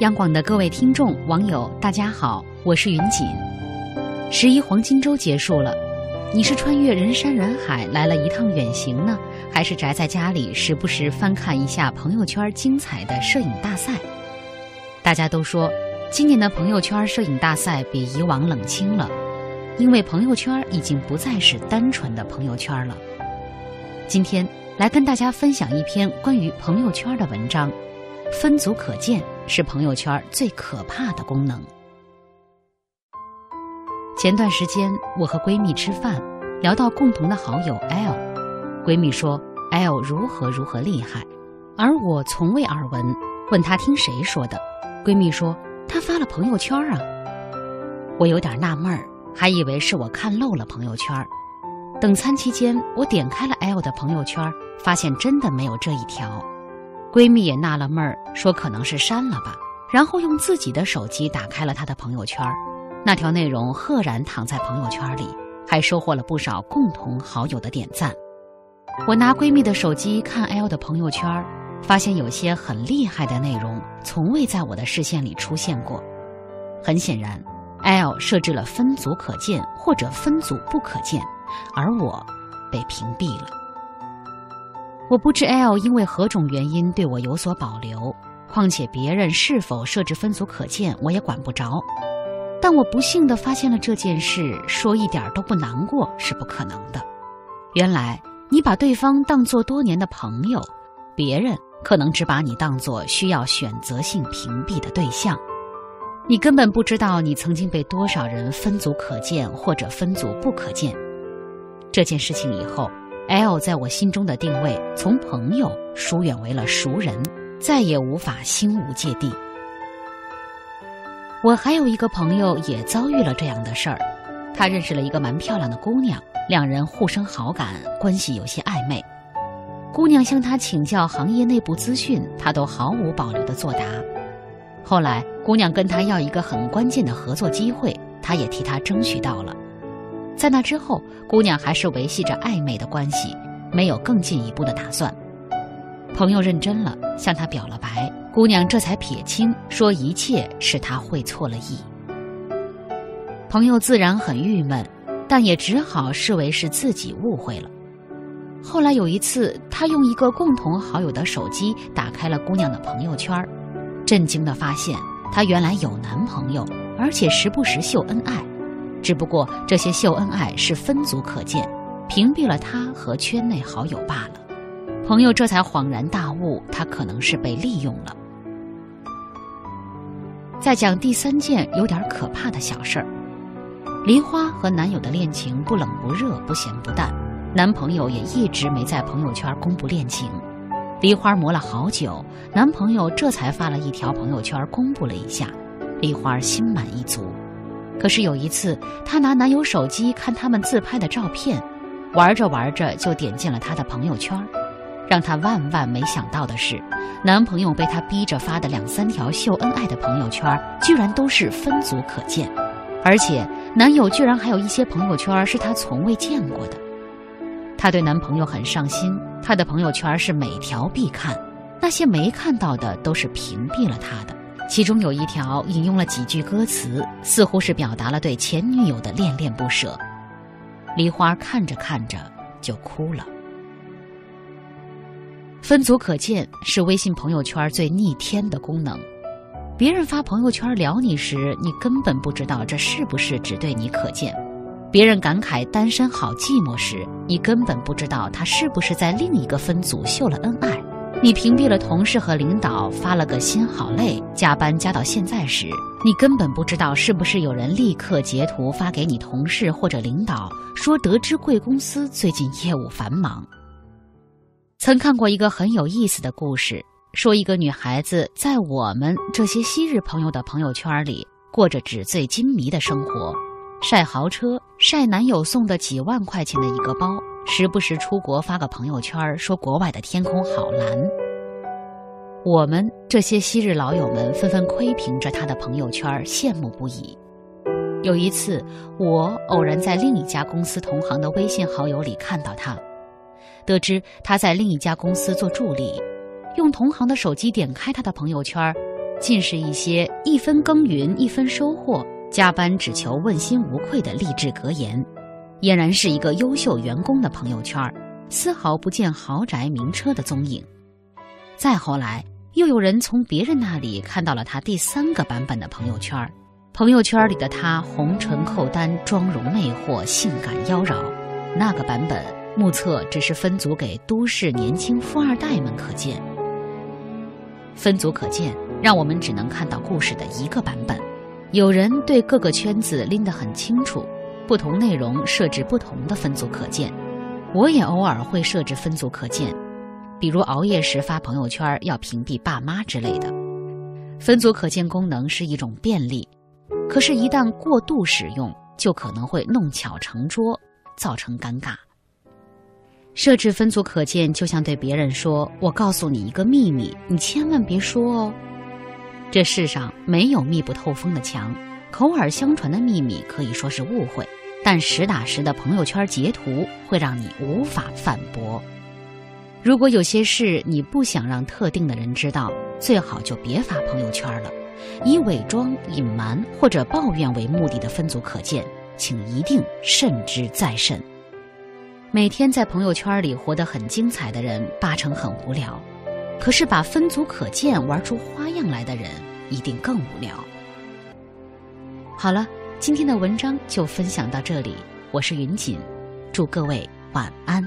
央广的各位听众、网友，大家好，我是云锦。十一黄金周结束了，你是穿越人山人海来了一趟远行呢，还是宅在家里时不时翻看一下朋友圈精彩的摄影大赛？大家都说，今年的朋友圈摄影大赛比以往冷清了，因为朋友圈已经不再是单纯的朋友圈了。今天来跟大家分享一篇关于朋友圈的文章，分组可见。是朋友圈最可怕的功能。前段时间，我和闺蜜吃饭，聊到共同的好友 L，闺蜜说 L 如何如何厉害，而我从未耳闻。问她听谁说的，闺蜜说她发了朋友圈啊。我有点纳闷儿，还以为是我看漏了朋友圈。等餐期间，我点开了 L 的朋友圈，发现真的没有这一条。闺蜜也纳了闷儿，说可能是删了吧，然后用自己的手机打开了她的朋友圈，那条内容赫然躺在朋友圈里，还收获了不少共同好友的点赞。我拿闺蜜的手机看 L 的朋友圈，发现有些很厉害的内容从未在我的视线里出现过。很显然，L 设置了分组可见或者分组不可见，而我被屏蔽了。我不知 L 因为何种原因对我有所保留，况且别人是否设置分组可见，我也管不着。但我不幸地发现了这件事，说一点都不难过是不可能的。原来你把对方当作多年的朋友，别人可能只把你当作需要选择性屏蔽的对象。你根本不知道你曾经被多少人分组可见或者分组不可见。这件事情以后。L 在我心中的定位从朋友疏远为了熟人，再也无法心无芥蒂。我还有一个朋友也遭遇了这样的事儿，他认识了一个蛮漂亮的姑娘，两人互生好感，关系有些暧昧。姑娘向他请教行业内部资讯，他都毫无保留的作答。后来，姑娘跟他要一个很关键的合作机会，他也替他争取到了。在那之后，姑娘还是维系着暧昧的关系，没有更进一步的打算。朋友认真了，向他表了白，姑娘这才撇清，说一切是他会错了意。朋友自然很郁闷，但也只好视为是自己误会了。后来有一次，他用一个共同好友的手机打开了姑娘的朋友圈，震惊的发现她原来有男朋友，而且时不时秀恩爱。只不过这些秀恩爱是分组可见，屏蔽了他和圈内好友罢了。朋友这才恍然大悟，他可能是被利用了。再讲第三件有点可怕的小事儿：梨花和男友的恋情不冷不热，不咸不淡，男朋友也一直没在朋友圈公布恋情。梨花磨了好久，男朋友这才发了一条朋友圈公布了一下，梨花心满意足。可是有一次，她拿男友手机看他们自拍的照片，玩着玩着就点进了他的朋友圈。让她万万没想到的是，男朋友被她逼着发的两三条秀恩爱的朋友圈，居然都是分组可见，而且男友居然还有一些朋友圈是她从未见过的。她对男朋友很上心，她的朋友圈是每条必看，那些没看到的都是屏蔽了他的。其中有一条引用了几句歌词，似乎是表达了对前女友的恋恋不舍。梨花看着看着就哭了。分组可见是微信朋友圈最逆天的功能。别人发朋友圈聊你时，你根本不知道这是不是只对你可见；别人感慨单身好寂寞时，你根本不知道他是不是在另一个分组秀了恩爱。你屏蔽了同事和领导，发了个心好累，加班加到现在时，你根本不知道是不是有人立刻截图发给你同事或者领导，说得知贵公司最近业务繁忙。曾看过一个很有意思的故事，说一个女孩子在我们这些昔日朋友的朋友圈里过着纸醉金迷的生活，晒豪车，晒男友送的几万块钱的一个包。时不时出国发个朋友圈，说国外的天空好蓝。我们这些昔日老友们纷纷窥屏着他的朋友圈，羡慕不已。有一次，我偶然在另一家公司同行的微信好友里看到他，得知他在另一家公司做助理，用同行的手机点开他的朋友圈，尽是一些一分耕耘一分收获，加班只求问心无愧的励志格言，俨然是一个优秀员工的朋友圈，丝毫不见豪宅名车的踪影。再后来，又有人从别人那里看到了他第三个版本的朋友圈，朋友圈里的他红唇扣丹，妆容魅惑，性感妖娆。那个版本目测只是分组给都市年轻富二代们可见。分组可见，让我们只能看到故事的一个版本。有人对各个圈子拎得很清楚，不同内容设置不同的分组可见。我也偶尔会设置分组可见。比如熬夜时发朋友圈要屏蔽爸妈之类的，分组可见功能是一种便利，可是，一旦过度使用，就可能会弄巧成拙，造成尴尬。设置分组可见，就像对别人说：“我告诉你一个秘密，你千万别说哦。”这世上没有密不透风的墙，口耳相传的秘密可以说是误会，但实打实的朋友圈截图会让你无法反驳。如果有些事你不想让特定的人知道，最好就别发朋友圈了。以伪装、隐瞒或者抱怨为目的的分组可见，请一定慎之再慎。每天在朋友圈里活得很精彩的人，八成很无聊；可是把分组可见玩出花样来的人，一定更无聊。好了，今天的文章就分享到这里，我是云锦，祝各位晚安。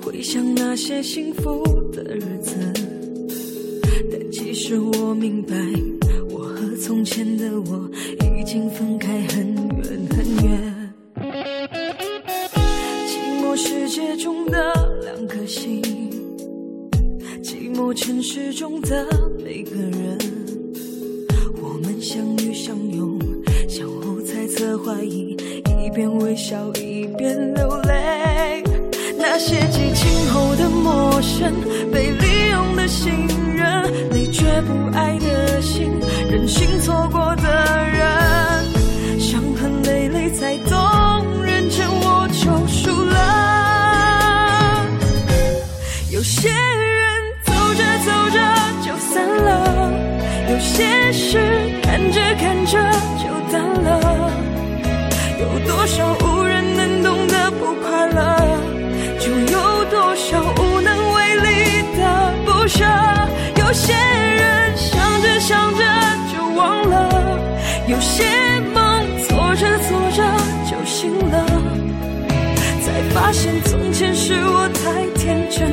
回想那些幸福的日子，但其实我明白，我和从前的我已经分开很远很远。寂寞世界中的两颗心，寂寞城市中的每个人，我们相遇相拥，相互猜测怀疑，一边微笑一边流泪。那些激情后的陌生，被利用的信任，你却不爱的心，任性错过的人，伤痕累累才懂，认真我就输了。有些人走着走着就散了，有些事看着看着就淡了，有多少无人能懂的不快乐？就有多少无能为力的不舍？有些人想着想着就忘了，有些梦做着做着就醒了，才发现从前是我太天真，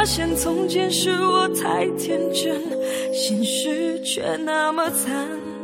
发现从前是我太天真，现实却那么残忍。